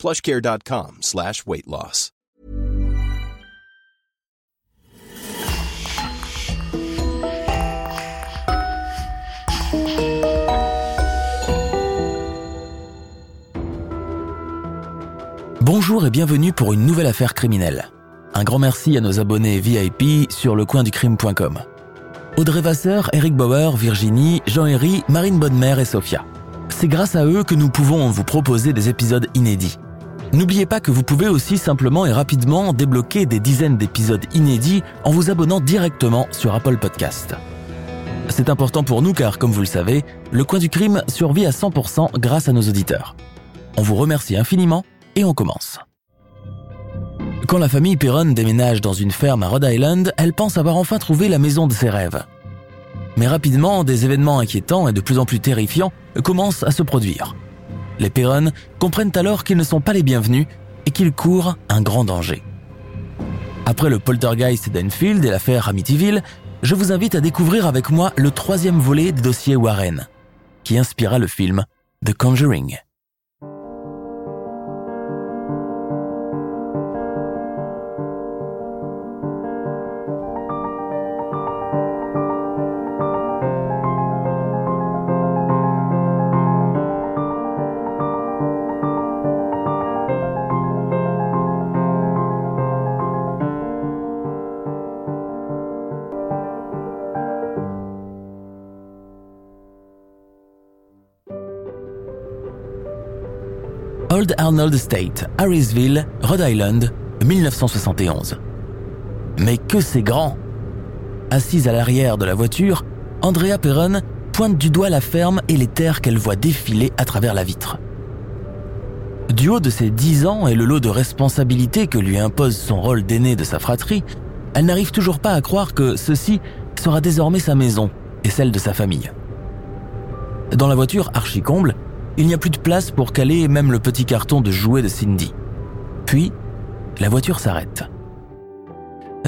plushcare.com slash weight. Bonjour et bienvenue pour une nouvelle affaire criminelle. Un grand merci à nos abonnés VIP sur lecoinducrime.com. Audrey Vasseur, Eric Bauer, Virginie, Jean-Héry, Marine Bonnemère et Sophia. C'est grâce à eux que nous pouvons vous proposer des épisodes inédits. N'oubliez pas que vous pouvez aussi simplement et rapidement débloquer des dizaines d'épisodes inédits en vous abonnant directement sur Apple Podcast. C'est important pour nous car, comme vous le savez, le coin du crime survit à 100% grâce à nos auditeurs. On vous remercie infiniment et on commence. Quand la famille Perron déménage dans une ferme à Rhode Island, elle pense avoir enfin trouvé la maison de ses rêves. Mais rapidement, des événements inquiétants et de plus en plus terrifiants commencent à se produire. Les Perron comprennent alors qu'ils ne sont pas les bienvenus et qu'ils courent un grand danger. Après le poltergeist d'Enfield et l'affaire Amityville, je vous invite à découvrir avec moi le troisième volet des dossiers Warren, qui inspira le film The Conjuring. Old Arnold Estate, Harrisville, Rhode Island, 1971. Mais que c'est grand Assise à l'arrière de la voiture, Andrea Perron pointe du doigt la ferme et les terres qu'elle voit défiler à travers la vitre. Du haut de ses dix ans et le lot de responsabilités que lui impose son rôle d'aîné de sa fratrie, elle n'arrive toujours pas à croire que ceci sera désormais sa maison et celle de sa famille. Dans la voiture archi-comble, il n'y a plus de place pour caler même le petit carton de jouets de Cindy. Puis, la voiture s'arrête.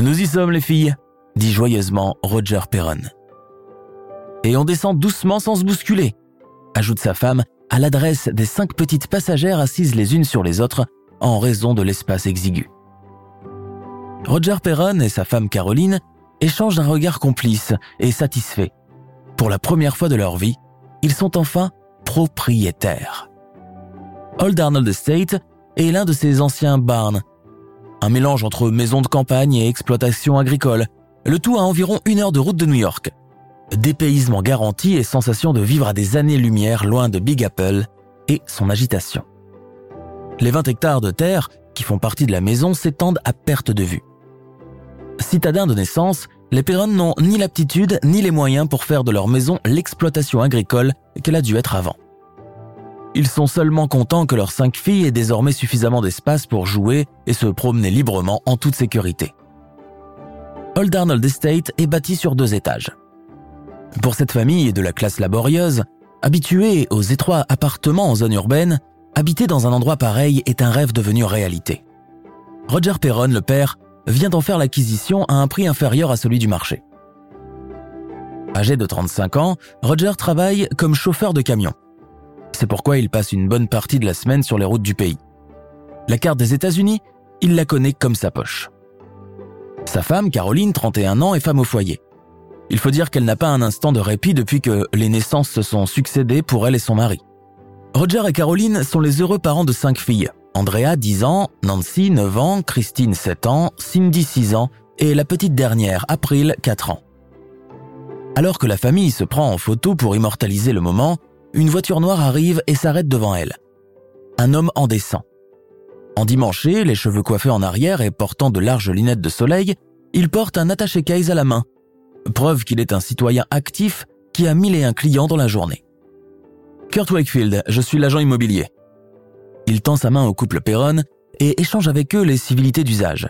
Nous y sommes, les filles, dit joyeusement Roger Perron. Et on descend doucement sans se bousculer, ajoute sa femme à l'adresse des cinq petites passagères assises les unes sur les autres en raison de l'espace exigu. Roger Perron et sa femme Caroline échangent un regard complice et satisfait. Pour la première fois de leur vie, ils sont enfin propriétaire. Old Arnold Estate est l'un de ses anciens barns, un mélange entre maison de campagne et exploitation agricole, le tout à environ une heure de route de New York. Dépaysement garanti et sensation de vivre à des années-lumière loin de Big Apple et son agitation. Les 20 hectares de terre qui font partie de la maison s'étendent à perte de vue. Citadins de naissance, les Perron n'ont ni l'aptitude ni les moyens pour faire de leur maison l'exploitation agricole qu'elle a dû être avant. Ils sont seulement contents que leurs cinq filles aient désormais suffisamment d'espace pour jouer et se promener librement en toute sécurité. Old Arnold Estate est bâti sur deux étages. Pour cette famille de la classe laborieuse, habituée aux étroits appartements en zone urbaine, habiter dans un endroit pareil est un rêve devenu réalité. Roger Perron, le père, vient d'en faire l'acquisition à un prix inférieur à celui du marché. Âgé de 35 ans, Roger travaille comme chauffeur de camion. C'est pourquoi il passe une bonne partie de la semaine sur les routes du pays. La carte des États-Unis, il la connaît comme sa poche. Sa femme, Caroline, 31 ans, est femme au foyer. Il faut dire qu'elle n'a pas un instant de répit depuis que les naissances se sont succédées pour elle et son mari. Roger et Caroline sont les heureux parents de cinq filles. Andrea, 10 ans, Nancy, 9 ans, Christine, 7 ans, Cindy, 6 ans, et la petite dernière, April, 4 ans. Alors que la famille se prend en photo pour immortaliser le moment, une voiture noire arrive et s'arrête devant elle. Un homme en descend. Endimanché, les cheveux coiffés en arrière et portant de larges lunettes de soleil, il porte un attaché case à la main, preuve qu'il est un citoyen actif qui a mille et un clients dans la journée. Kurt Wakefield, je suis l'agent immobilier. Il tend sa main au couple Perron et échange avec eux les civilités d'usage.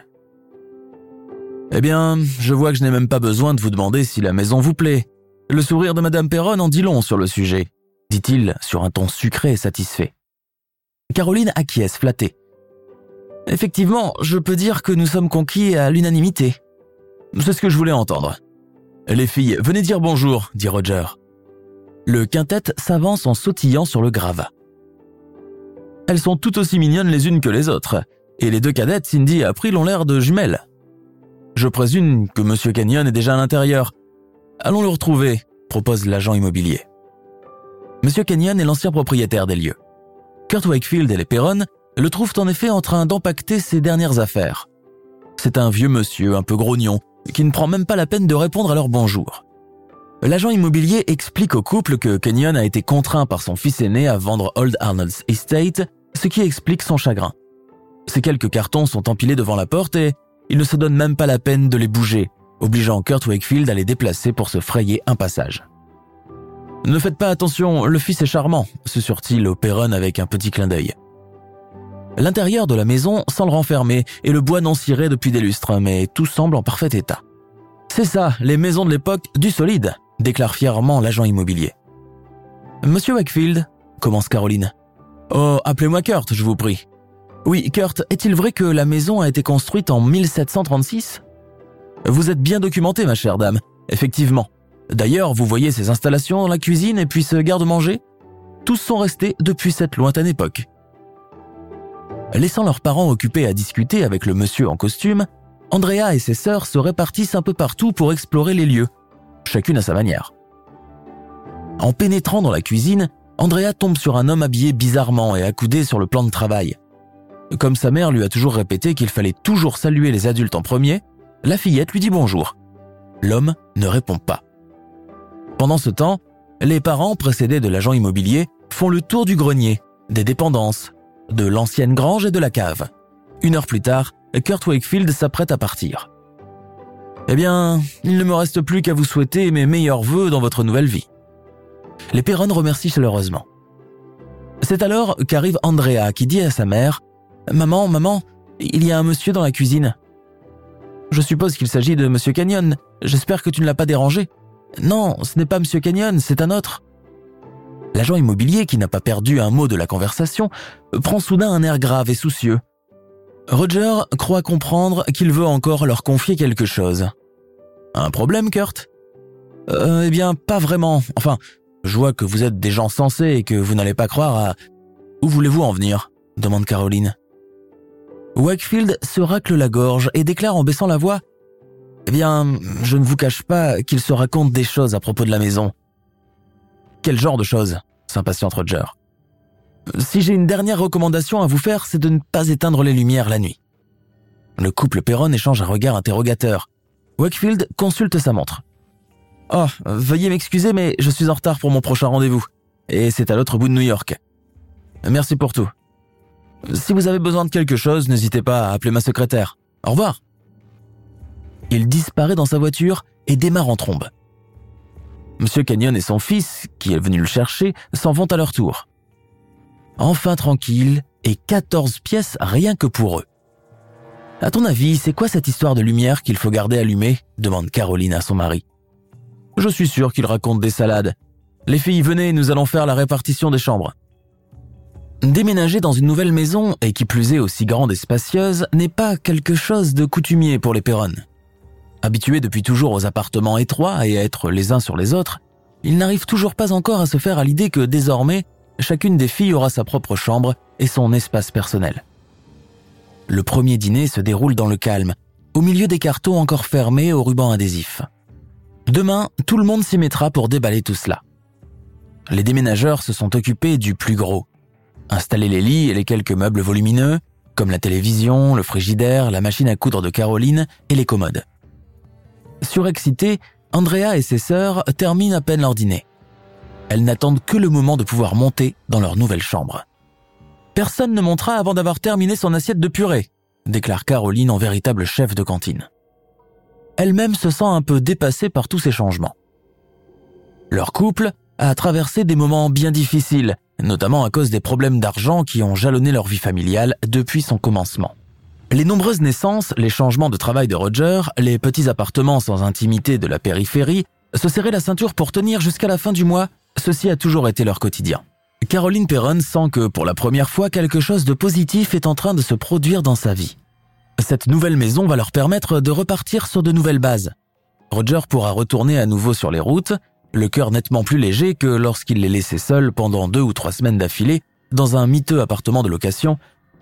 Eh bien, je vois que je n'ai même pas besoin de vous demander si la maison vous plaît. Le sourire de Madame Perron en dit long sur le sujet, dit-il sur un ton sucré et satisfait. Caroline acquiesce, flattée. Effectivement, je peux dire que nous sommes conquis à l'unanimité. C'est ce que je voulais entendre. Les filles, venez dire bonjour, dit Roger. Le quintet s'avance en sautillant sur le gravat. Elles sont toutes aussi mignonnes les unes que les autres, et les deux cadettes, Cindy et April, ont l'air de jumelles. Je présume que M. Canyon est déjà à l'intérieur. Allons le retrouver, propose l'agent immobilier. M. Canyon est l'ancien propriétaire des lieux. Kurt Wakefield et les Perron le trouvent en effet en train d'empacter ses dernières affaires. C'est un vieux monsieur un peu grognon qui ne prend même pas la peine de répondre à leur bonjour. L'agent immobilier explique au couple que Kenyon a été contraint par son fils aîné à vendre Old Arnold's Estate, ce qui explique son chagrin. Ces quelques cartons sont empilés devant la porte et il ne se donne même pas la peine de les bouger, obligeant Kurt Wakefield à les déplacer pour se frayer un passage. Ne faites pas attention, le fils est charmant, susurre-t-il au Perron avec un petit clin d'œil. L'intérieur de la maison semble renfermé et le bois non ciré depuis des lustres, mais tout semble en parfait état. C'est ça, les maisons de l'époque du solide, déclare fièrement l'agent immobilier. Monsieur Wakefield, commence Caroline. Oh, appelez-moi Kurt, je vous prie. Oui, Kurt, est-il vrai que la maison a été construite en 1736 Vous êtes bien documenté, ma chère dame. Effectivement. D'ailleurs, vous voyez ces installations dans la cuisine et puis ce garde-manger? Tous sont restés depuis cette lointaine époque. Laissant leurs parents occupés à discuter avec le monsieur en costume, Andrea et ses sœurs se répartissent un peu partout pour explorer les lieux, chacune à sa manière. En pénétrant dans la cuisine, Andrea tombe sur un homme habillé bizarrement et accoudé sur le plan de travail. Comme sa mère lui a toujours répété qu'il fallait toujours saluer les adultes en premier, la fillette lui dit bonjour. L'homme ne répond pas. Pendant ce temps, les parents, précédés de l'agent immobilier, font le tour du grenier, des dépendances, de l'ancienne grange et de la cave. Une heure plus tard, Kurt Wakefield s'apprête à partir. Eh bien, il ne me reste plus qu'à vous souhaiter mes meilleurs voeux dans votre nouvelle vie. Les Perron remercient chaleureusement. C'est alors qu'arrive Andrea qui dit à sa mère Maman, maman, il y a un monsieur dans la cuisine. Je suppose qu'il s'agit de monsieur Canyon. J'espère que tu ne l'as pas dérangé. Non, ce n'est pas monsieur Canyon, c'est un autre. L'agent immobilier, qui n'a pas perdu un mot de la conversation, prend soudain un air grave et soucieux. Roger croit comprendre qu'il veut encore leur confier quelque chose. Un problème, Kurt? Euh, Eh bien, pas vraiment. Enfin, je vois que vous êtes des gens sensés et que vous n'allez pas croire à... Où voulez-vous en venir? demande Caroline. Wakefield se racle la gorge et déclare en baissant la voix Eh bien, je ne vous cache pas qu'il se raconte des choses à propos de la maison. Quel genre de choses? s'impatiente Roger. Si j'ai une dernière recommandation à vous faire, c'est de ne pas éteindre les lumières la nuit. Le couple Perron échange un regard interrogateur. Wakefield consulte sa montre. Oh, veuillez m'excuser, mais je suis en retard pour mon prochain rendez-vous. Et c'est à l'autre bout de New York. Merci pour tout. Si vous avez besoin de quelque chose, n'hésitez pas à appeler ma secrétaire. Au revoir. Il disparaît dans sa voiture et démarre en trombe. Monsieur Canyon et son fils, qui est venu le chercher, s'en vont à leur tour. Enfin tranquille, et 14 pièces rien que pour eux. À ton avis, c'est quoi cette histoire de lumière qu'il faut garder allumée? demande Caroline à son mari. Je suis sûr qu'il raconte des salades. Les filles, venez, nous allons faire la répartition des chambres. Déménager dans une nouvelle maison, et qui plus est aussi grande et spacieuse, n'est pas quelque chose de coutumier pour les Perron. Habitués depuis toujours aux appartements étroits et à être les uns sur les autres, ils n'arrivent toujours pas encore à se faire à l'idée que désormais, chacune des filles aura sa propre chambre et son espace personnel. Le premier dîner se déroule dans le calme, au milieu des cartons encore fermés au ruban adhésif. Demain, tout le monde s'y mettra pour déballer tout cela. Les déménageurs se sont occupés du plus gros. Installer les lits et les quelques meubles volumineux, comme la télévision, le frigidaire, la machine à coudre de Caroline et les commodes. Surexcitées, Andrea et ses sœurs terminent à peine leur dîner. Elles n'attendent que le moment de pouvoir monter dans leur nouvelle chambre. Personne ne montera avant d'avoir terminé son assiette de purée, déclare Caroline en véritable chef de cantine. Elle-même se sent un peu dépassée par tous ces changements. Leur couple a traversé des moments bien difficiles, notamment à cause des problèmes d'argent qui ont jalonné leur vie familiale depuis son commencement. Les nombreuses naissances, les changements de travail de Roger, les petits appartements sans intimité de la périphérie, se serrer la ceinture pour tenir jusqu'à la fin du mois, ceci a toujours été leur quotidien. Caroline Perron sent que pour la première fois quelque chose de positif est en train de se produire dans sa vie. Cette nouvelle maison va leur permettre de repartir sur de nouvelles bases. Roger pourra retourner à nouveau sur les routes, le cœur nettement plus léger que lorsqu'il les laissait seuls pendant deux ou trois semaines d'affilée dans un miteux appartement de location,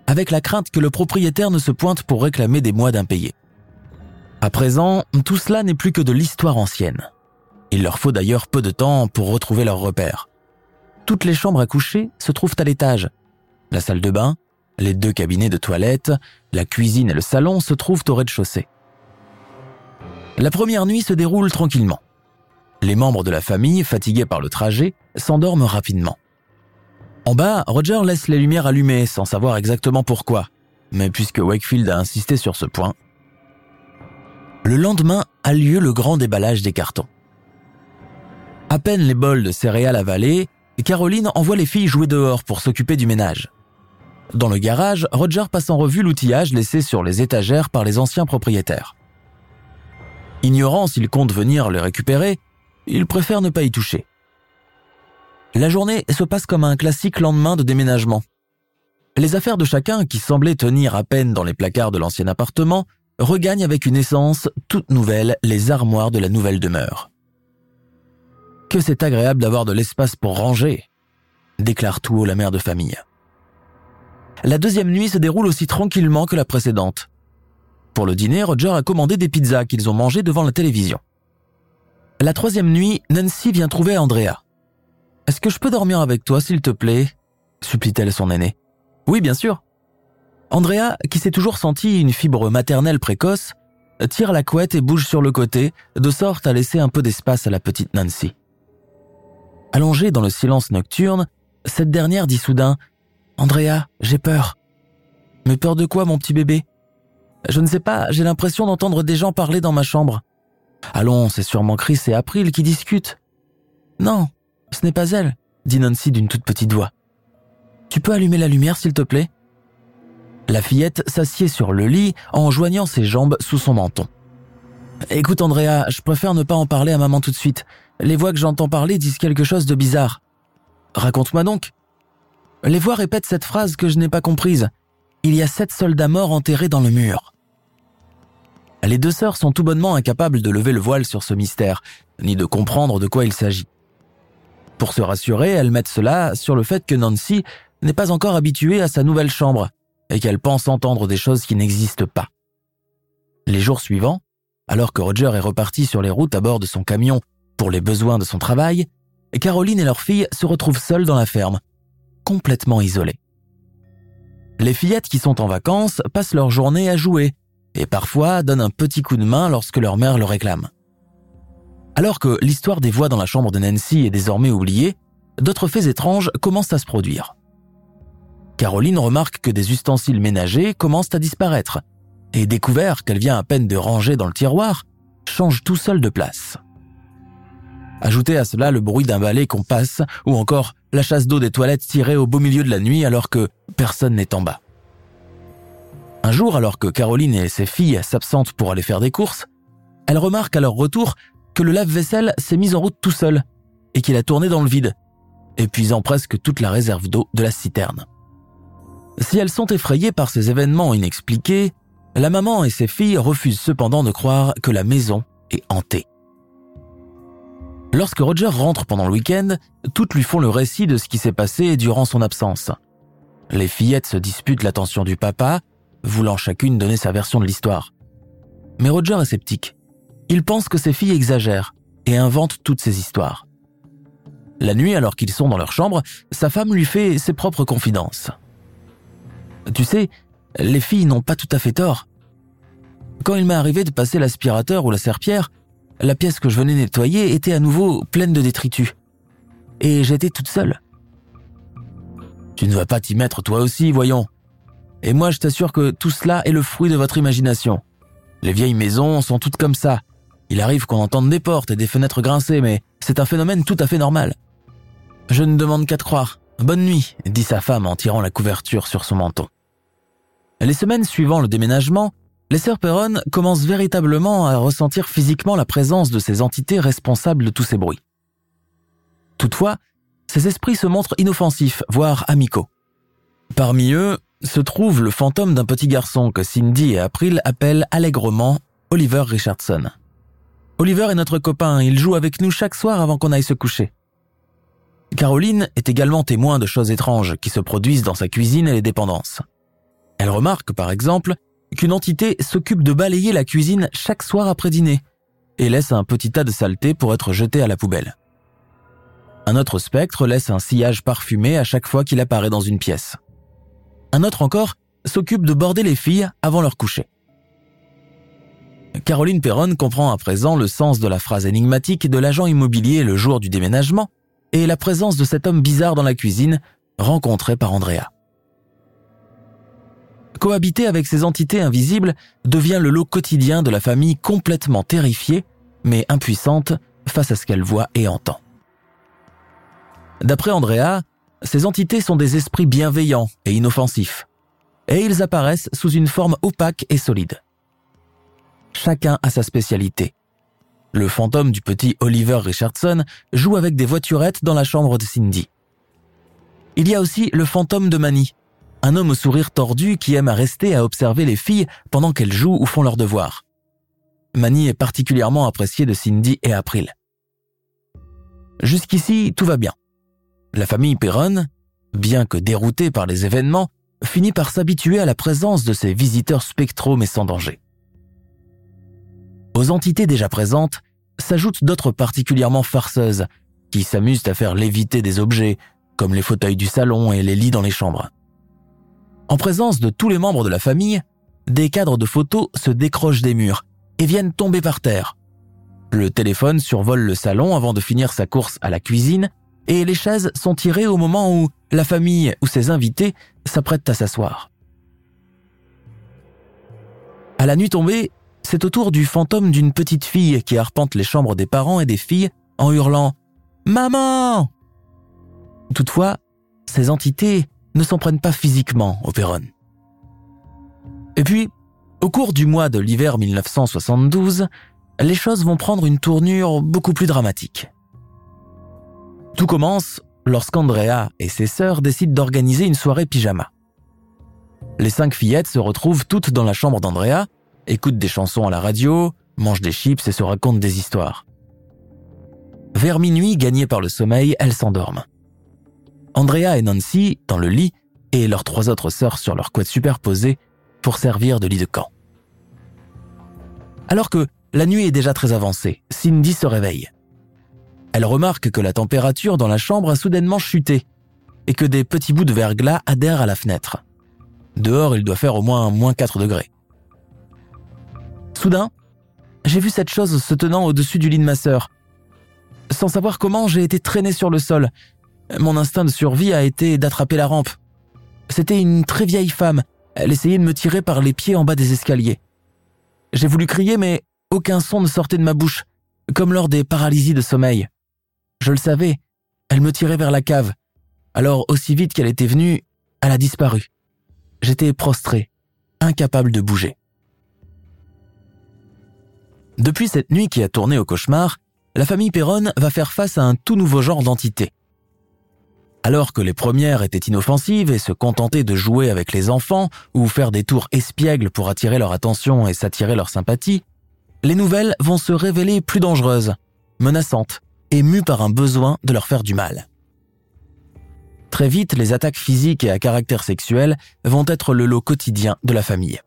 avec la crainte que le propriétaire ne se pointe pour réclamer des mois d'impayés. À présent, tout cela n'est plus que de l'histoire ancienne. Il leur faut d'ailleurs peu de temps pour retrouver leurs repères. Toutes les chambres à coucher se trouvent à l'étage. La salle de bain, les deux cabinets de toilette, la cuisine et le salon se trouvent au rez-de-chaussée. La première nuit se déroule tranquillement. Les membres de la famille, fatigués par le trajet, s'endorment rapidement. En bas, Roger laisse les lumières allumées sans savoir exactement pourquoi, mais puisque Wakefield a insisté sur ce point. Le lendemain a lieu le grand déballage des cartons. À peine les bols de céréales avalés, Caroline envoie les filles jouer dehors pour s'occuper du ménage. Dans le garage, Roger passe en revue l'outillage laissé sur les étagères par les anciens propriétaires. Ignorant s'il compte venir le récupérer, il préfère ne pas y toucher. La journée se passe comme un classique lendemain de déménagement. Les affaires de chacun, qui semblaient tenir à peine dans les placards de l'ancien appartement, regagnent avec une essence toute nouvelle les armoires de la nouvelle demeure. Que c'est agréable d'avoir de l'espace pour ranger, déclare tout haut la mère de famille. La deuxième nuit se déroule aussi tranquillement que la précédente. Pour le dîner, Roger a commandé des pizzas qu'ils ont mangées devant la télévision. La troisième nuit, Nancy vient trouver Andrea. Est-ce que je peux dormir avec toi, s'il te plaît? supplie-t-elle son aîné. Oui, bien sûr. Andrea, qui s'est toujours sentie une fibre maternelle précoce, tire la couette et bouge sur le côté, de sorte à laisser un peu d'espace à la petite Nancy. Allongée dans le silence nocturne, cette dernière dit soudain Andrea, j'ai peur. Mais peur de quoi, mon petit bébé? Je ne sais pas, j'ai l'impression d'entendre des gens parler dans ma chambre. Allons, c'est sûrement Chris et April qui discutent. Non, ce n'est pas elle, dit Nancy d'une toute petite voix. Tu peux allumer la lumière, s'il te plaît? La fillette s'assied sur le lit en joignant ses jambes sous son menton. Écoute, Andrea, je préfère ne pas en parler à maman tout de suite. Les voix que j'entends parler disent quelque chose de bizarre. Raconte-moi donc. Les voix répètent cette phrase que je n'ai pas comprise. Il y a sept soldats morts enterrés dans le mur. Les deux sœurs sont tout bonnement incapables de lever le voile sur ce mystère, ni de comprendre de quoi il s'agit. Pour se rassurer, elles mettent cela sur le fait que Nancy n'est pas encore habituée à sa nouvelle chambre et qu'elle pense entendre des choses qui n'existent pas. Les jours suivants, alors que Roger est reparti sur les routes à bord de son camion pour les besoins de son travail, Caroline et leur fille se retrouvent seules dans la ferme, complètement isolées. Les fillettes qui sont en vacances passent leur journée à jouer et parfois donnent un petit coup de main lorsque leur mère le réclame. Alors que l'histoire des voix dans la chambre de Nancy est désormais oubliée, d'autres faits étranges commencent à se produire. Caroline remarque que des ustensiles ménagers commencent à disparaître et découvert qu'elle vient à peine de ranger dans le tiroir, change tout seul de place. Ajoutez à cela le bruit d'un balai qu'on passe, ou encore la chasse d'eau des toilettes tirée au beau milieu de la nuit alors que personne n'est en bas. Un jour, alors que Caroline et ses filles s'absentent pour aller faire des courses, elle remarque à leur retour que le lave-vaisselle s'est mis en route tout seul et qu'il a tourné dans le vide, épuisant presque toute la réserve d'eau de la citerne. Si elles sont effrayées par ces événements inexpliqués, la maman et ses filles refusent cependant de croire que la maison est hantée. Lorsque Roger rentre pendant le week-end, toutes lui font le récit de ce qui s'est passé durant son absence. Les fillettes se disputent l'attention du papa, voulant chacune donner sa version de l'histoire. Mais Roger est sceptique. Il pense que ses filles exagèrent et inventent toutes ces histoires. La nuit, alors qu'ils sont dans leur chambre, sa femme lui fait ses propres confidences. Tu sais, les filles n'ont pas tout à fait tort. Quand il m'est arrivé de passer l'aspirateur ou la serpillère, la pièce que je venais nettoyer était à nouveau pleine de détritus. Et j'étais toute seule. Tu ne vas pas t'y mettre toi aussi, voyons. Et moi, je t'assure que tout cela est le fruit de votre imagination. Les vieilles maisons sont toutes comme ça. Il arrive qu'on entende des portes et des fenêtres grincer, mais c'est un phénomène tout à fait normal. Je ne demande qu'à te croire. Bonne nuit, dit sa femme en tirant la couverture sur son menton. Les semaines suivant le déménagement, les sœurs Perron commencent véritablement à ressentir physiquement la présence de ces entités responsables de tous ces bruits. Toutefois, ces esprits se montrent inoffensifs, voire amicaux. Parmi eux se trouve le fantôme d'un petit garçon que Cindy et April appellent allègrement Oliver Richardson. Oliver est notre copain, il joue avec nous chaque soir avant qu'on aille se coucher. Caroline est également témoin de choses étranges qui se produisent dans sa cuisine et les dépendances. Elle remarque, par exemple, qu'une entité s'occupe de balayer la cuisine chaque soir après dîner et laisse un petit tas de saleté pour être jeté à la poubelle. Un autre spectre laisse un sillage parfumé à chaque fois qu'il apparaît dans une pièce. Un autre encore s'occupe de border les filles avant leur coucher. Caroline Perron comprend à présent le sens de la phrase énigmatique de l'agent immobilier le jour du déménagement et la présence de cet homme bizarre dans la cuisine rencontré par Andrea. Cohabiter avec ces entités invisibles devient le lot quotidien de la famille complètement terrifiée, mais impuissante face à ce qu'elle voit et entend. D'après Andrea, ces entités sont des esprits bienveillants et inoffensifs, et ils apparaissent sous une forme opaque et solide. Chacun a sa spécialité. Le fantôme du petit Oliver Richardson joue avec des voiturettes dans la chambre de Cindy. Il y a aussi le fantôme de Manny, un homme au sourire tordu qui aime à rester à observer les filles pendant qu'elles jouent ou font leurs devoirs. Manny est particulièrement apprécié de Cindy et April. Jusqu'ici, tout va bien. La famille Perron, bien que déroutée par les événements, finit par s'habituer à la présence de ces visiteurs spectraux mais sans danger. Aux entités déjà présentes s'ajoutent d'autres particulièrement farceuses qui s'amusent à faire léviter des objets, comme les fauteuils du salon et les lits dans les chambres. En présence de tous les membres de la famille, des cadres de photos se décrochent des murs et viennent tomber par terre. Le téléphone survole le salon avant de finir sa course à la cuisine et les chaises sont tirées au moment où la famille ou ses invités s'apprêtent à s'asseoir. À la nuit tombée, c'est au tour du fantôme d'une petite fille qui arpente les chambres des parents et des filles en hurlant ⁇ Maman !⁇ Toutefois, ces entités ne s'en prennent pas physiquement au Perron. Et puis, au cours du mois de l'hiver 1972, les choses vont prendre une tournure beaucoup plus dramatique. Tout commence lorsqu'Andrea et ses sœurs décident d'organiser une soirée pyjama. Les cinq fillettes se retrouvent toutes dans la chambre d'Andrea, écoutent des chansons à la radio, mangent des chips et se racontent des histoires. Vers minuit, gagnées par le sommeil, elles s'endorment. Andrea et Nancy dans le lit et leurs trois autres sœurs sur leur couette superposée pour servir de lit de camp. Alors que la nuit est déjà très avancée, Cindy se réveille. Elle remarque que la température dans la chambre a soudainement chuté et que des petits bouts de verglas adhèrent à la fenêtre. Dehors, il doit faire au moins moins 4 degrés. Soudain, j'ai vu cette chose se tenant au-dessus du lit de ma sœur. Sans savoir comment, j'ai été traîné sur le sol mon instinct de survie a été d'attraper la rampe. C'était une très vieille femme. Elle essayait de me tirer par les pieds en bas des escaliers. J'ai voulu crier, mais aucun son ne sortait de ma bouche, comme lors des paralysies de sommeil. Je le savais, elle me tirait vers la cave. Alors, aussi vite qu'elle était venue, elle a disparu. J'étais prostré, incapable de bouger. Depuis cette nuit qui a tourné au cauchemar, la famille Perron va faire face à un tout nouveau genre d'entité. Alors que les premières étaient inoffensives et se contentaient de jouer avec les enfants ou faire des tours espiègles pour attirer leur attention et s'attirer leur sympathie, les nouvelles vont se révéler plus dangereuses, menaçantes et mues par un besoin de leur faire du mal. Très vite, les attaques physiques et à caractère sexuel vont être le lot quotidien de la famille.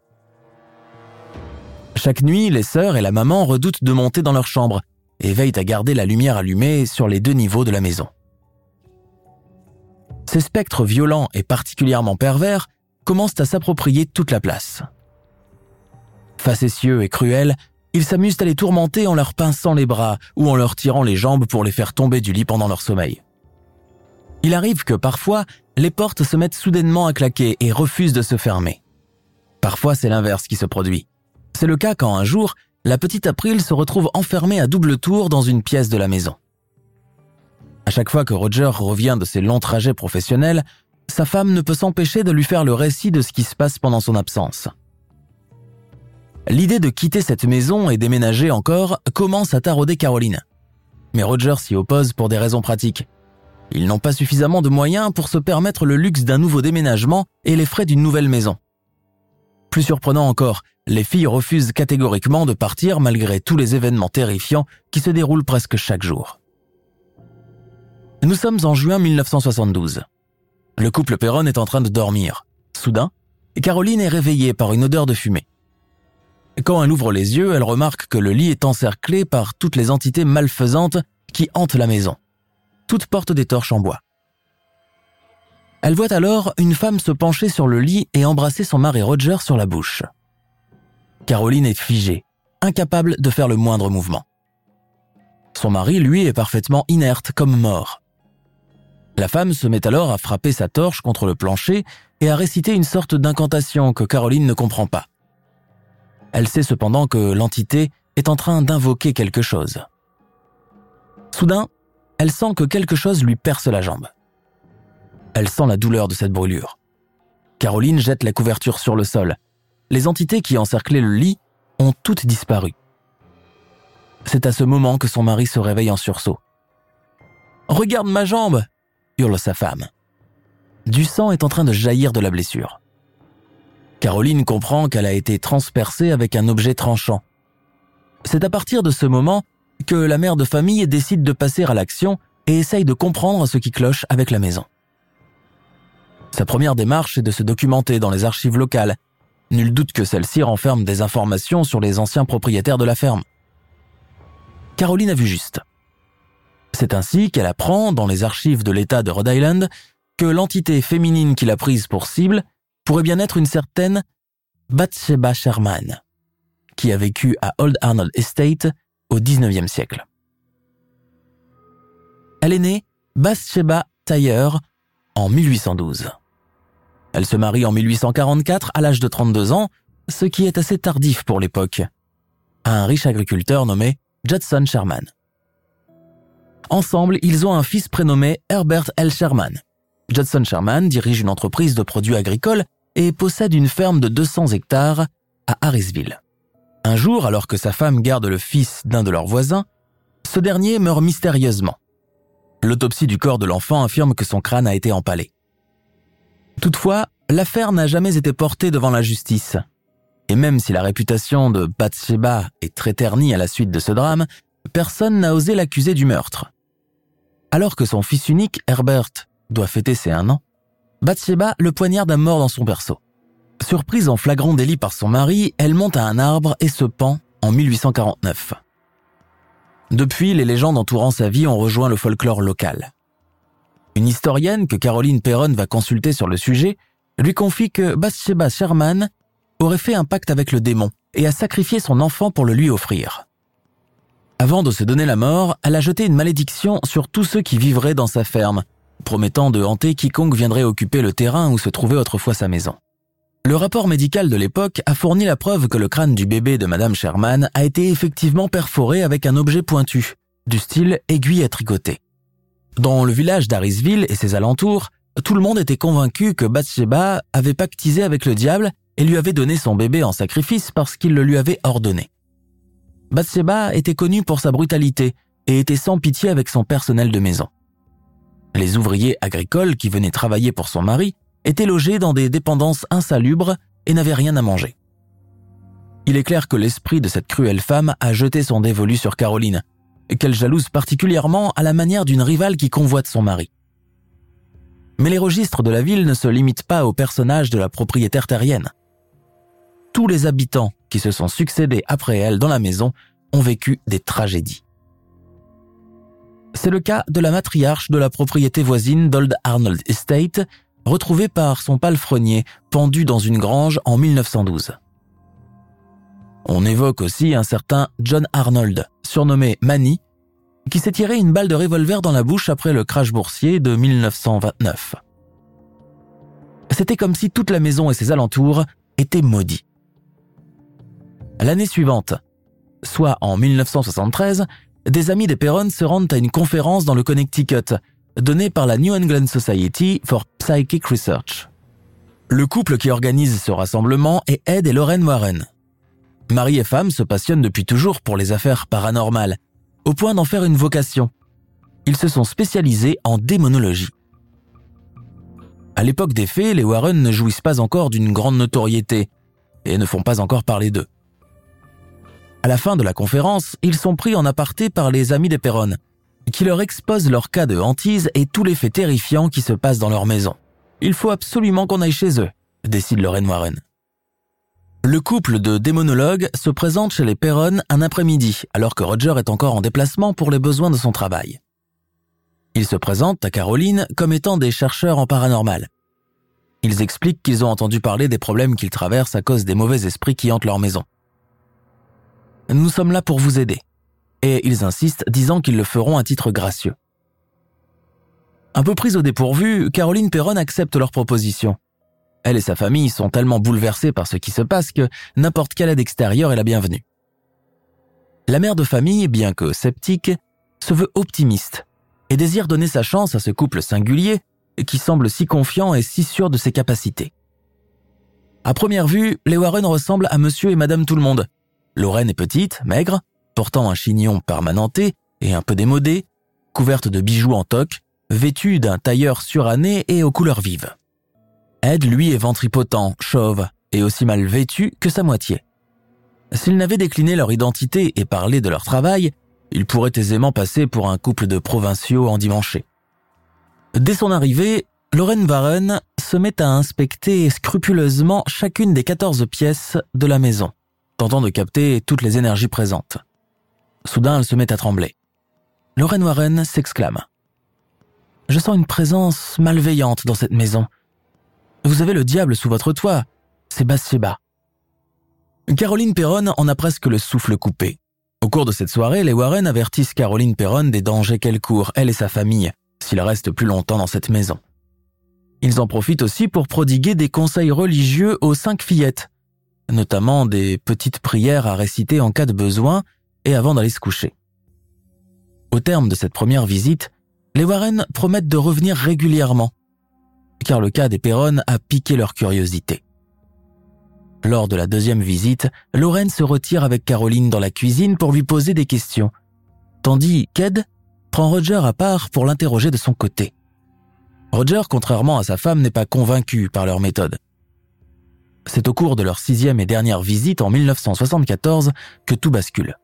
Chaque nuit, les sœurs et la maman redoutent de monter dans leur chambre et veillent à garder la lumière allumée sur les deux niveaux de la maison. Ces spectres violents et particulièrement pervers commencent à s'approprier toute la place. Facétieux et cruels, ils s'amusent à les tourmenter en leur pinçant les bras ou en leur tirant les jambes pour les faire tomber du lit pendant leur sommeil. Il arrive que parfois, les portes se mettent soudainement à claquer et refusent de se fermer. Parfois, c'est l'inverse qui se produit. C'est le cas quand un jour, la petite April se retrouve enfermée à double tour dans une pièce de la maison. À chaque fois que Roger revient de ses longs trajets professionnels, sa femme ne peut s'empêcher de lui faire le récit de ce qui se passe pendant son absence. L'idée de quitter cette maison et déménager encore commence à tarauder Caroline. Mais Roger s'y oppose pour des raisons pratiques. Ils n'ont pas suffisamment de moyens pour se permettre le luxe d'un nouveau déménagement et les frais d'une nouvelle maison. Plus surprenant encore, les filles refusent catégoriquement de partir malgré tous les événements terrifiants qui se déroulent presque chaque jour. Nous sommes en juin 1972. Le couple Perron est en train de dormir. Soudain, Caroline est réveillée par une odeur de fumée. Quand elle ouvre les yeux, elle remarque que le lit est encerclé par toutes les entités malfaisantes qui hantent la maison. Toutes portent des torches en bois. Elle voit alors une femme se pencher sur le lit et embrasser son mari Roger sur la bouche. Caroline est figée, incapable de faire le moindre mouvement. Son mari, lui, est parfaitement inerte, comme mort. La femme se met alors à frapper sa torche contre le plancher et à réciter une sorte d'incantation que Caroline ne comprend pas. Elle sait cependant que l'entité est en train d'invoquer quelque chose. Soudain, elle sent que quelque chose lui perce la jambe. Elle sent la douleur de cette brûlure. Caroline jette la couverture sur le sol. Les entités qui encerclaient le lit ont toutes disparu. C'est à ce moment que son mari se réveille en sursaut. Regarde ma jambe hurle sa femme. Du sang est en train de jaillir de la blessure. Caroline comprend qu'elle a été transpercée avec un objet tranchant. C'est à partir de ce moment que la mère de famille décide de passer à l'action et essaye de comprendre ce qui cloche avec la maison. Sa première démarche est de se documenter dans les archives locales. Nul doute que celle-ci renferme des informations sur les anciens propriétaires de la ferme. Caroline a vu juste. C'est ainsi qu'elle apprend, dans les archives de l'État de Rhode Island, que l'entité féminine qu'il a prise pour cible pourrait bien être une certaine Bathsheba Sherman, qui a vécu à Old Arnold Estate au XIXe siècle. Elle est née Bathsheba Taylor en 1812. Elle se marie en 1844 à l'âge de 32 ans, ce qui est assez tardif pour l'époque, à un riche agriculteur nommé Judson Sherman. Ensemble, ils ont un fils prénommé Herbert L. Sherman. Judson Sherman dirige une entreprise de produits agricoles et possède une ferme de 200 hectares à Harrisville. Un jour, alors que sa femme garde le fils d'un de leurs voisins, ce dernier meurt mystérieusement. L'autopsie du corps de l'enfant affirme que son crâne a été empalé. Toutefois, l'affaire n'a jamais été portée devant la justice. Et même si la réputation de Bathsheba est très ternie à la suite de ce drame, personne n'a osé l'accuser du meurtre. Alors que son fils unique, Herbert, doit fêter ses un an, Bathsheba le poignarde à mort dans son berceau. Surprise en flagrant délit par son mari, elle monte à un arbre et se pend en 1849. Depuis, les légendes entourant sa vie ont rejoint le folklore local. Une historienne que Caroline Perron va consulter sur le sujet lui confie que Bathsheba Sherman aurait fait un pacte avec le démon et a sacrifié son enfant pour le lui offrir. Avant de se donner la mort, elle a jeté une malédiction sur tous ceux qui vivraient dans sa ferme, promettant de hanter quiconque viendrait occuper le terrain où se trouvait autrefois sa maison. Le rapport médical de l'époque a fourni la preuve que le crâne du bébé de Madame Sherman a été effectivement perforé avec un objet pointu, du style aiguille à tricoter. Dans le village d'Arisville et ses alentours, tout le monde était convaincu que Bathsheba avait pactisé avec le diable et lui avait donné son bébé en sacrifice parce qu'il le lui avait ordonné. Bathsheba était connue pour sa brutalité et était sans pitié avec son personnel de maison. Les ouvriers agricoles qui venaient travailler pour son mari étaient logés dans des dépendances insalubres et n'avaient rien à manger. Il est clair que l'esprit de cette cruelle femme a jeté son dévolu sur Caroline, qu'elle jalouse particulièrement à la manière d'une rivale qui convoite son mari. Mais les registres de la ville ne se limitent pas aux personnages de la propriétaire terrienne. Tous les habitants se sont succédés après elle dans la maison ont vécu des tragédies. C'est le cas de la matriarche de la propriété voisine d'Old Arnold Estate, retrouvée par son palefrenier pendu dans une grange en 1912. On évoque aussi un certain John Arnold, surnommé Manny, qui s'est tiré une balle de revolver dans la bouche après le crash boursier de 1929. C'était comme si toute la maison et ses alentours étaient maudits. L'année suivante, soit en 1973, des amis des Perron se rendent à une conférence dans le Connecticut, donnée par la New England Society for Psychic Research. Le couple qui organise ce rassemblement est Ed et Lorraine Warren. Mari et femme se passionnent depuis toujours pour les affaires paranormales, au point d'en faire une vocation. Ils se sont spécialisés en démonologie. À l'époque des faits, les Warren ne jouissent pas encore d'une grande notoriété et ne font pas encore parler d'eux. À la fin de la conférence, ils sont pris en aparté par les amis des Perron, qui leur exposent leur cas de hantise et tous les faits terrifiants qui se passent dans leur maison. Il faut absolument qu'on aille chez eux, décide Lorraine Warren. Le couple de démonologues se présente chez les Perron un après-midi, alors que Roger est encore en déplacement pour les besoins de son travail. Ils se présentent à Caroline comme étant des chercheurs en paranormal. Ils expliquent qu'ils ont entendu parler des problèmes qu'ils traversent à cause des mauvais esprits qui hantent leur maison. Nous sommes là pour vous aider. Et ils insistent, disant qu'ils le feront à titre gracieux. Un peu prise au dépourvu, Caroline Perron accepte leur proposition. Elle et sa famille sont tellement bouleversées par ce qui se passe que n'importe quelle aide extérieure est la bienvenue. La mère de famille, bien que sceptique, se veut optimiste et désire donner sa chance à ce couple singulier qui semble si confiant et si sûr de ses capacités. À première vue, les Warren ressemblent à monsieur et madame tout le monde. Lorraine est petite, maigre, portant un chignon permanenté et un peu démodé, couverte de bijoux en toque, vêtue d'un tailleur suranné et aux couleurs vives. Ed, lui, est ventripotent, chauve et aussi mal vêtu que sa moitié. S'ils n'avaient décliné leur identité et parlé de leur travail, il pourrait aisément passer pour un couple de provinciaux endimanchés. Dès son arrivée, Lorraine Warren se met à inspecter scrupuleusement chacune des 14 pièces de la maison, tentant de capter toutes les énergies présentes. Soudain, elle se met à trembler. Lorraine Warren s'exclame. Je sens une présence malveillante dans cette maison. Vous avez le diable sous votre toit. C'est Bathsheba. Caroline Perron en a presque le souffle coupé. Au cours de cette soirée, les Warren avertissent Caroline Perron des dangers qu'elle court, elle et sa famille, s'il reste plus longtemps dans cette maison. Ils en profitent aussi pour prodiguer des conseils religieux aux cinq fillettes, notamment des petites prières à réciter en cas de besoin et avant d'aller se coucher. Au terme de cette première visite, les Warren promettent de revenir régulièrement, car le cas des Perron a piqué leur curiosité. Lors de la deuxième visite, Lorraine se retire avec Caroline dans la cuisine pour lui poser des questions, tandis qu'Ed prend Roger à part pour l'interroger de son côté. Roger, contrairement à sa femme, n'est pas convaincu par leur méthode. C'est au cours de leur sixième et dernière visite en 1974 que tout bascule.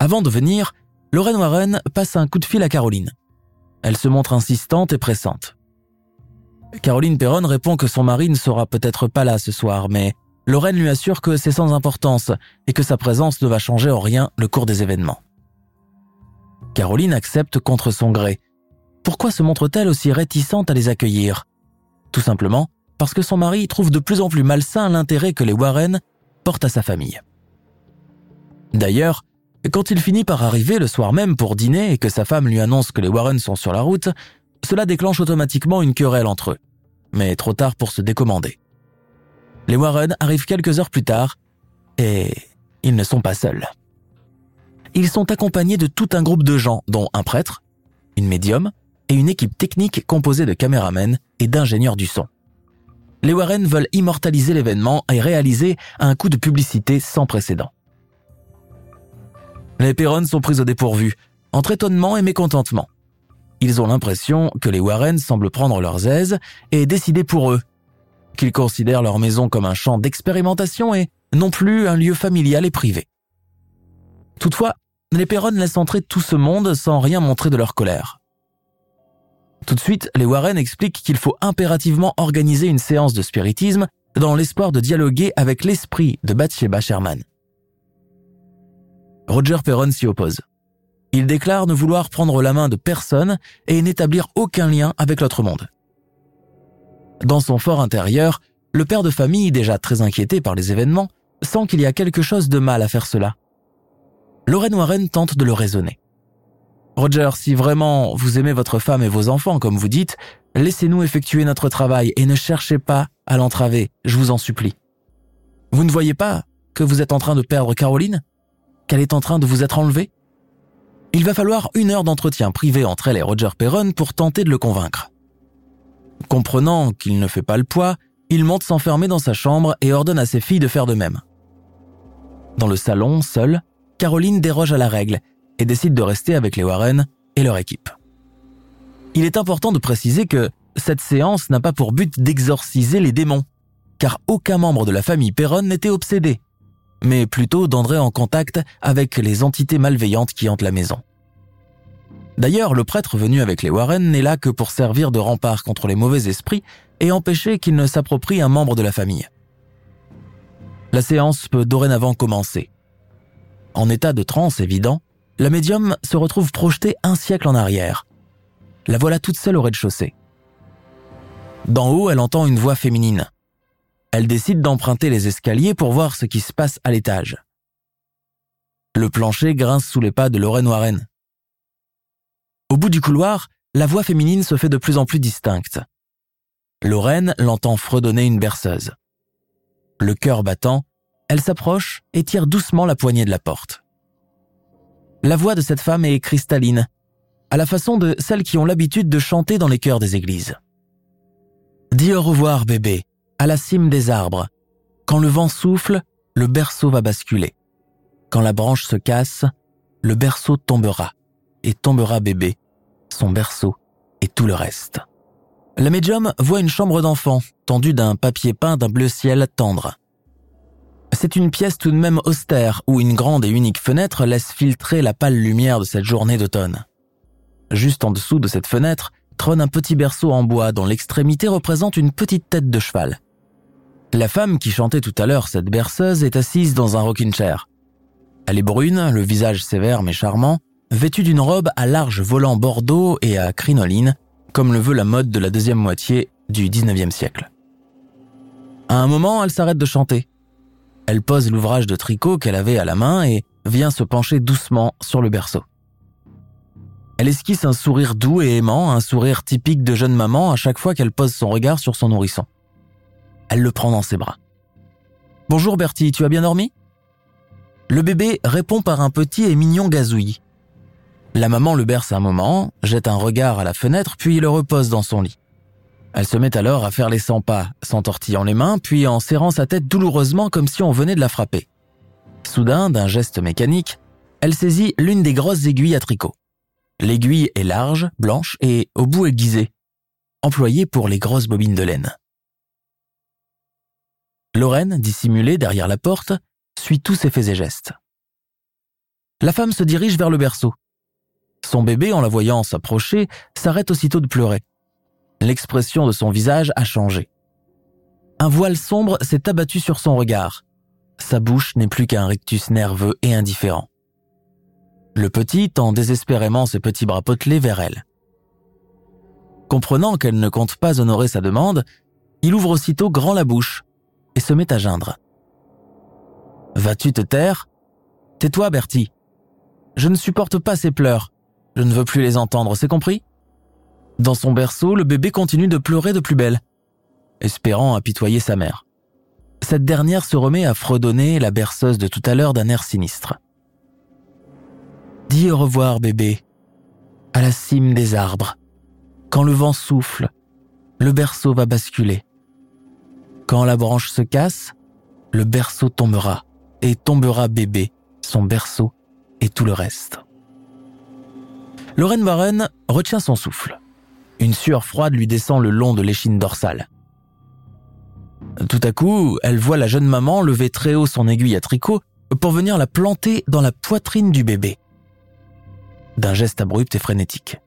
Avant de venir, Lorraine Warren passe un coup de fil à Caroline. Elle se montre insistante et pressante. Caroline Perron répond que son mari ne sera peut-être pas là ce soir, mais Lorraine lui assure que c'est sans importance et que sa présence ne va changer en rien le cours des événements. Caroline accepte contre son gré. Pourquoi se montre-t-elle aussi réticente à les accueillir? Tout simplement parce que son mari trouve de plus en plus malsain l'intérêt que les Warren portent à sa famille. D'ailleurs, quand il finit par arriver le soir même pour dîner et que sa femme lui annonce que les Warren sont sur la route, cela déclenche automatiquement une querelle entre eux, mais trop tard pour se décommander. Les Warren arrivent quelques heures plus tard et ils ne sont pas seuls. Ils sont accompagnés de tout un groupe de gens, dont un prêtre, une médium et une équipe technique composée de caméramens et d'ingénieurs du son. Les Warren veulent immortaliser l'événement et réaliser un coup de publicité sans précédent. Les Perron sont pris au dépourvu, entre étonnement et mécontentement. Ils ont l'impression que les Warren semblent prendre leurs aises et décider pour eux, qu'ils considèrent leur maison comme un champ d'expérimentation et non plus un lieu familial et privé. Toutefois, les Perron laissent entrer tout ce monde sans rien montrer de leur colère. Tout de suite, les Warren expliquent qu'il faut impérativement organiser une séance de spiritisme dans l'espoir de dialoguer avec l'esprit de Bathsheba Sherman. Roger Perron s'y oppose. Il déclare ne vouloir prendre la main de personne et n'établir aucun lien avec l'autre monde. Dans son fort intérieur, le père de famille, déjà très inquiété par les événements, sent qu'il y a quelque chose de mal à faire cela. Lorraine Warren tente de le raisonner. Roger, si vraiment vous aimez votre femme et vos enfants, comme vous dites, laissez-nous effectuer notre travail et ne cherchez pas à l'entraver, je vous en supplie. Vous ne voyez pas que vous êtes en train de perdre Caroline? Qu'elle est en train de vous être enlevée? Il va falloir une heure d'entretien privé entre elle et Roger Perron pour tenter de le convaincre. Comprenant qu'il ne fait pas le poids, il monte s'enfermer dans sa chambre et ordonne à ses filles de faire de même. Dans le salon, seule, Caroline déroge à la règle et décide de rester avec les Warren et leur équipe. Il est important de préciser que cette séance n'a pas pour but d'exorciser les démons, car aucun membre de la famille Perron n'était obsédé, mais plutôt d'entrer en contact avec les entités malveillantes qui hantent la maison. D'ailleurs, le prêtre venu avec les Warren n'est là que pour servir de rempart contre les mauvais esprits et empêcher qu'ils ne s'approprient un membre de la famille. La séance peut dorénavant commencer. En état de transe évident, la médium se retrouve projetée un siècle en arrière. La voilà toute seule au rez-de-chaussée. D'en haut, elle entend une voix féminine. Elle décide d'emprunter les escaliers pour voir ce qui se passe à l'étage. Le plancher grince sous les pas de Lorraine Warren. Au bout du couloir, la voix féminine se fait de plus en plus distincte. Lorraine l'entend fredonner une berceuse. Le cœur battant, elle s'approche et tire doucement la poignée de la porte. La voix de cette femme est cristalline, à la façon de celles qui ont l'habitude de chanter dans les chœurs des églises. Dis au revoir, bébé, à la cime des arbres. Quand le vent souffle, le berceau va basculer. Quand la branche se casse, le berceau tombera, et tombera bébé, son berceau et tout le reste. La médium voit une chambre d'enfant, tendue d'un papier peint d'un bleu ciel tendre. C'est une pièce tout de même austère où une grande et unique fenêtre laisse filtrer la pâle lumière de cette journée d'automne. Juste en dessous de cette fenêtre, trône un petit berceau en bois dont l'extrémité représente une petite tête de cheval. La femme qui chantait tout à l'heure cette berceuse est assise dans un rocking chair. Elle est brune, le visage sévère mais charmant, vêtue d'une robe à large volant bordeaux et à crinoline, comme le veut la mode de la deuxième moitié du 19e siècle. À un moment, elle s'arrête de chanter. Elle pose l'ouvrage de tricot qu'elle avait à la main et vient se pencher doucement sur le berceau. Elle esquisse un sourire doux et aimant, un sourire typique de jeune maman à chaque fois qu'elle pose son regard sur son nourrisson. Elle le prend dans ses bras. Bonjour Bertie, tu as bien dormi? Le bébé répond par un petit et mignon gazouillis. La maman le berce un moment, jette un regard à la fenêtre, puis le repose dans son lit. Elle se met alors à faire les 100 pas, s'entortillant les mains, puis en serrant sa tête douloureusement comme si on venait de la frapper. Soudain, d'un geste mécanique, elle saisit l'une des grosses aiguilles à tricot. L'aiguille est large, blanche et au bout aiguisée, employée pour les grosses bobines de laine. Lorraine, dissimulée derrière la porte, suit tous ses faits et gestes. La femme se dirige vers le berceau. Son bébé, en la voyant s'approcher, s'arrête aussitôt de pleurer. L'expression de son visage a changé. Un voile sombre s'est abattu sur son regard. Sa bouche n'est plus qu'un rictus nerveux et indifférent. Le petit tend désespérément ses petits bras potelés vers elle. Comprenant qu'elle ne compte pas honorer sa demande, il ouvre aussitôt grand la bouche et se met à geindre. Vas-tu te taire? Tais-toi, Bertie. Je ne supporte pas ces pleurs. Je ne veux plus les entendre, c'est compris? Dans son berceau, le bébé continue de pleurer de plus belle, espérant apitoyer sa mère. Cette dernière se remet à fredonner la berceuse de tout à l'heure d'un air sinistre. Dis au revoir, bébé, à la cime des arbres. Quand le vent souffle, le berceau va basculer. Quand la branche se casse, le berceau tombera, et tombera bébé, son berceau et tout le reste. Lorraine Warren retient son souffle. Une sueur froide lui descend le long de l'échine dorsale. Tout à coup, elle voit la jeune maman lever très haut son aiguille à tricot pour venir la planter dans la poitrine du bébé d'un geste abrupt et frénétique.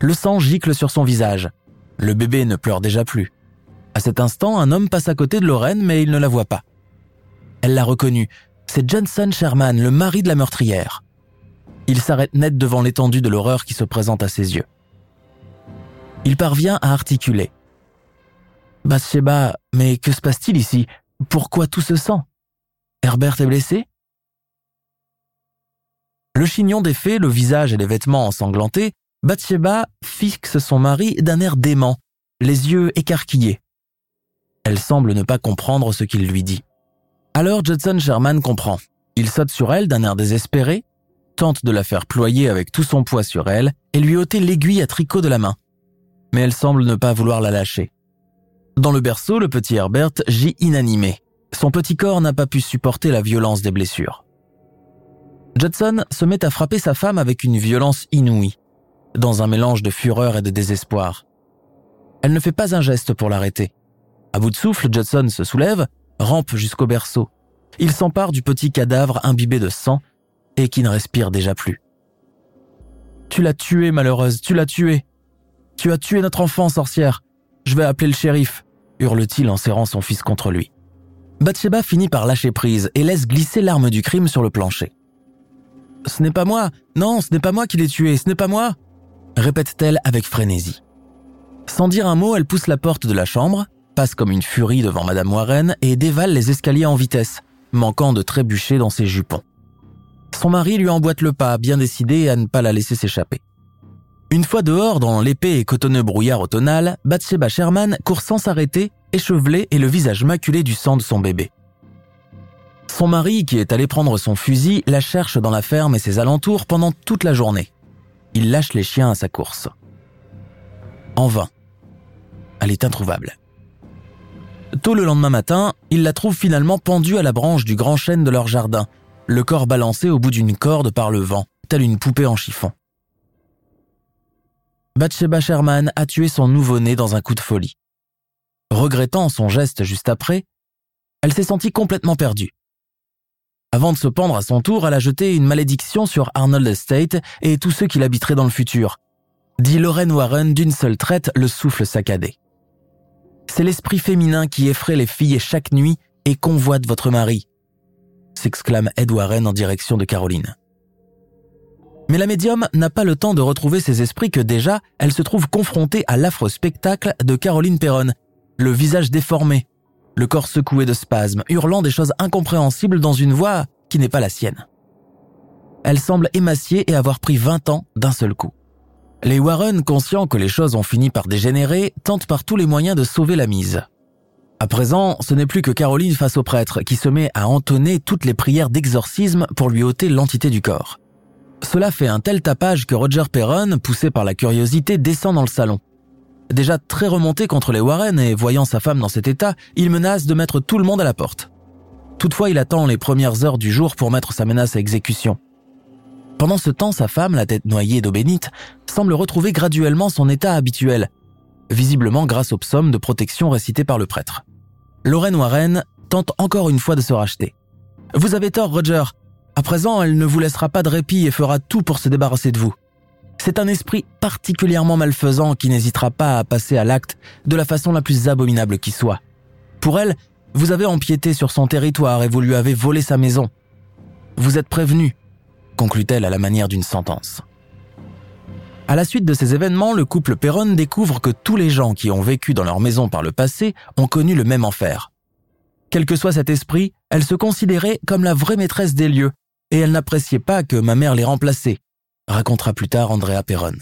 Le sang gicle sur son visage. Le bébé ne pleure déjà plus. À cet instant, un homme passe à côté de Lorraine, mais il ne la voit pas. Elle l'a reconnu. C'est Johnson Sherman, le mari de la meurtrière. Il s'arrête net devant l'étendue de l'horreur qui se présente à ses yeux. Il parvient à articuler. Bathsheba, mais que se passe-t-il ici? Pourquoi tout ce sang? Herbert est blessé? Le chignon défait, le visage et les vêtements ensanglantés, Bathsheba fixe son mari d'un air dément, les yeux écarquillés. Elle semble ne pas comprendre ce qu'il lui dit. Alors Judson Sherman comprend. Il saute sur elle d'un air désespéré, tente de la faire ployer avec tout son poids sur elle et lui ôter l'aiguille à tricot de la main. Mais elle semble ne pas vouloir la lâcher. Dans le berceau, le petit Herbert gît inanimé. Son petit corps n'a pas pu supporter la violence des blessures. Judson se met à frapper sa femme avec une violence inouïe, dans un mélange de fureur et de désespoir. Elle ne fait pas un geste pour l'arrêter. À bout de souffle, Judson se soulève, rampe jusqu'au berceau. Il s'empare du petit cadavre imbibé de sang et qui ne respire déjà plus. Tu l'as tué, malheureuse, tu l'as tué. Tu as tué notre enfant, sorcière. Je vais appeler le shérif, hurle-t-il en serrant son fils contre lui. Bathsheba finit par lâcher prise et laisse glisser l'arme du crime sur le plancher. Ce n'est pas moi, non, ce n'est pas moi qui l'ai tué, ce n'est pas moi, répète-t-elle avec frénésie. Sans dire un mot, elle pousse la porte de la chambre, passe comme une furie devant Madame Warren et dévale les escaliers en vitesse, manquant de trébucher dans ses jupons. Son mari lui emboîte le pas, bien décidé à ne pas la laisser s'échapper. Une fois dehors, dans l'épais et cotonneux brouillard automnal, Bathsheba Sherman court sans s'arrêter, échevelée et le visage maculé du sang de son bébé. Son mari, qui est allé prendre son fusil, la cherche dans la ferme et ses alentours pendant toute la journée. Il lâche les chiens à sa course. En vain. Elle est introuvable. Tôt le lendemain matin, il la trouve finalement pendue à la branche du grand chêne de leur jardin, le corps balancé au bout d'une corde par le vent, telle une poupée en chiffon. Bathsheba Sherman a tué son nouveau-né dans un coup de folie. Regrettant son geste juste après, elle s'est sentie complètement perdue. Avant de se pendre à son tour, elle a jeté une malédiction sur Arnold Estate et tous ceux qui l'habiteraient dans le futur, dit Lorraine Warren d'une seule traite, le souffle saccadé. C'est l'esprit féminin qui effraie les filles chaque nuit et convoite votre mari, s'exclame Ed Warren en direction de Caroline. Mais la médium n'a pas le temps de retrouver ses esprits que déjà, elle se trouve confrontée à l'affreux spectacle de Caroline Perron, le visage déformé, le corps secoué de spasmes, hurlant des choses incompréhensibles dans une voix qui n'est pas la sienne. Elle semble émaciée et avoir pris 20 ans d'un seul coup. Les Warren, conscients que les choses ont fini par dégénérer, tentent par tous les moyens de sauver la mise. À présent, ce n'est plus que Caroline face au prêtre qui se met à entonner toutes les prières d'exorcisme pour lui ôter l'entité du corps. Cela fait un tel tapage que Roger Perron, poussé par la curiosité, descend dans le salon. Déjà très remonté contre les Warren et voyant sa femme dans cet état, il menace de mettre tout le monde à la porte. Toutefois, il attend les premières heures du jour pour mettre sa menace à exécution. Pendant ce temps, sa femme, la tête noyée d'eau bénite, semble retrouver graduellement son état habituel, visiblement grâce aux psaumes de protection récités par le prêtre. Lorraine Warren tente encore une fois de se racheter. Vous avez tort, Roger. À présent, elle ne vous laissera pas de répit et fera tout pour se débarrasser de vous. C'est un esprit particulièrement malfaisant qui n'hésitera pas à passer à l'acte de la façon la plus abominable qui soit. Pour elle, vous avez empiété sur son territoire et vous lui avez volé sa maison. Vous êtes prévenu, conclut-elle à la manière d'une sentence. À la suite de ces événements, le couple Perron découvre que tous les gens qui ont vécu dans leur maison par le passé ont connu le même enfer. Quel que soit cet esprit, elle se considérait comme la vraie maîtresse des lieux, et elle n'appréciait pas que ma mère les remplaçait, racontera plus tard Andrea Perron.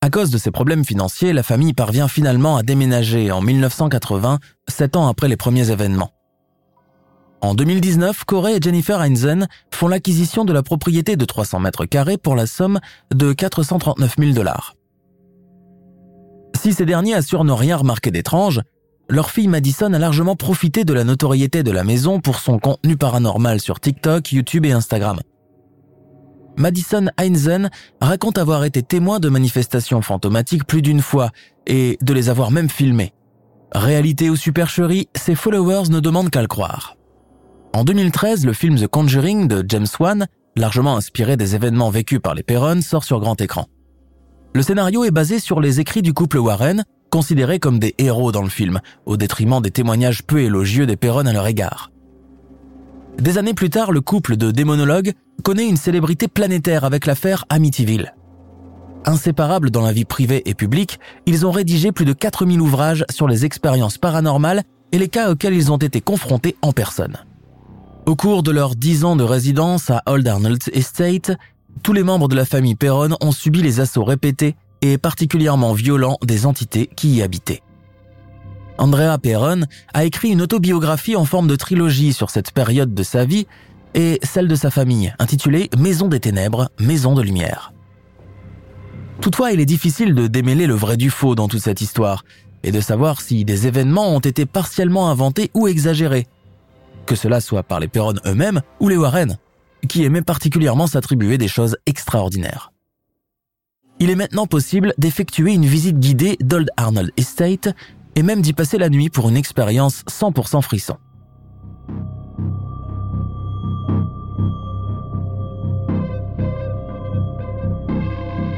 À cause de ses problèmes financiers, la famille parvient finalement à déménager en 1980, sept ans après les premiers événements. En 2019, Corey et Jennifer Heinzen font l'acquisition de la propriété de 300 mètres carrés pour la somme de 439 000 dollars. Si ces derniers assurent ne rien remarquer d'étrange, leur fille Madison a largement profité de la notoriété de la maison pour son contenu paranormal sur TikTok, YouTube et Instagram. Madison Heinzen raconte avoir été témoin de manifestations fantomatiques plus d'une fois et de les avoir même filmées. Réalité ou supercherie, ses followers ne demandent qu'à le croire. En 2013, le film The Conjuring de James Wan, largement inspiré des événements vécus par les Perron, sort sur grand écran. Le scénario est basé sur les écrits du couple Warren, considérés comme des héros dans le film, au détriment des témoignages peu élogieux des Perron à leur égard. Des années plus tard, le couple de démonologues connaît une célébrité planétaire avec l'affaire Amityville. Inséparables dans la vie privée et publique, ils ont rédigé plus de 4000 ouvrages sur les expériences paranormales et les cas auxquels ils ont été confrontés en personne. Au cours de leurs dix ans de résidence à Old Arnold Estate, tous les membres de la famille Perron ont subi les assauts répétés et particulièrement violents des entités qui y habitaient. Andrea Perron a écrit une autobiographie en forme de trilogie sur cette période de sa vie et celle de sa famille, intitulée Maison des ténèbres, Maison de lumière. Toutefois, il est difficile de démêler le vrai du faux dans toute cette histoire, et de savoir si des événements ont été partiellement inventés ou exagérés, que cela soit par les Perron eux-mêmes ou les Warren, qui aimaient particulièrement s'attribuer des choses extraordinaires. Il est maintenant possible d'effectuer une visite guidée d'Old Arnold Estate et même d'y passer la nuit pour une expérience 100% frisson.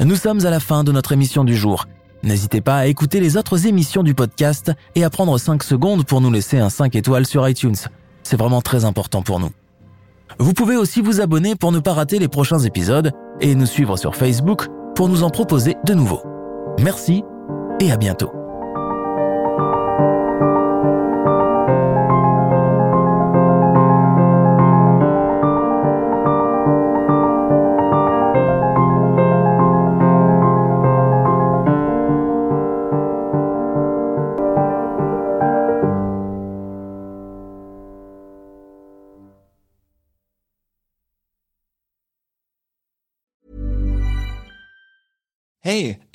Nous sommes à la fin de notre émission du jour. N'hésitez pas à écouter les autres émissions du podcast et à prendre 5 secondes pour nous laisser un 5 étoiles sur iTunes. C'est vraiment très important pour nous. Vous pouvez aussi vous abonner pour ne pas rater les prochains épisodes et nous suivre sur Facebook pour nous en proposer de nouveaux. Merci et à bientôt.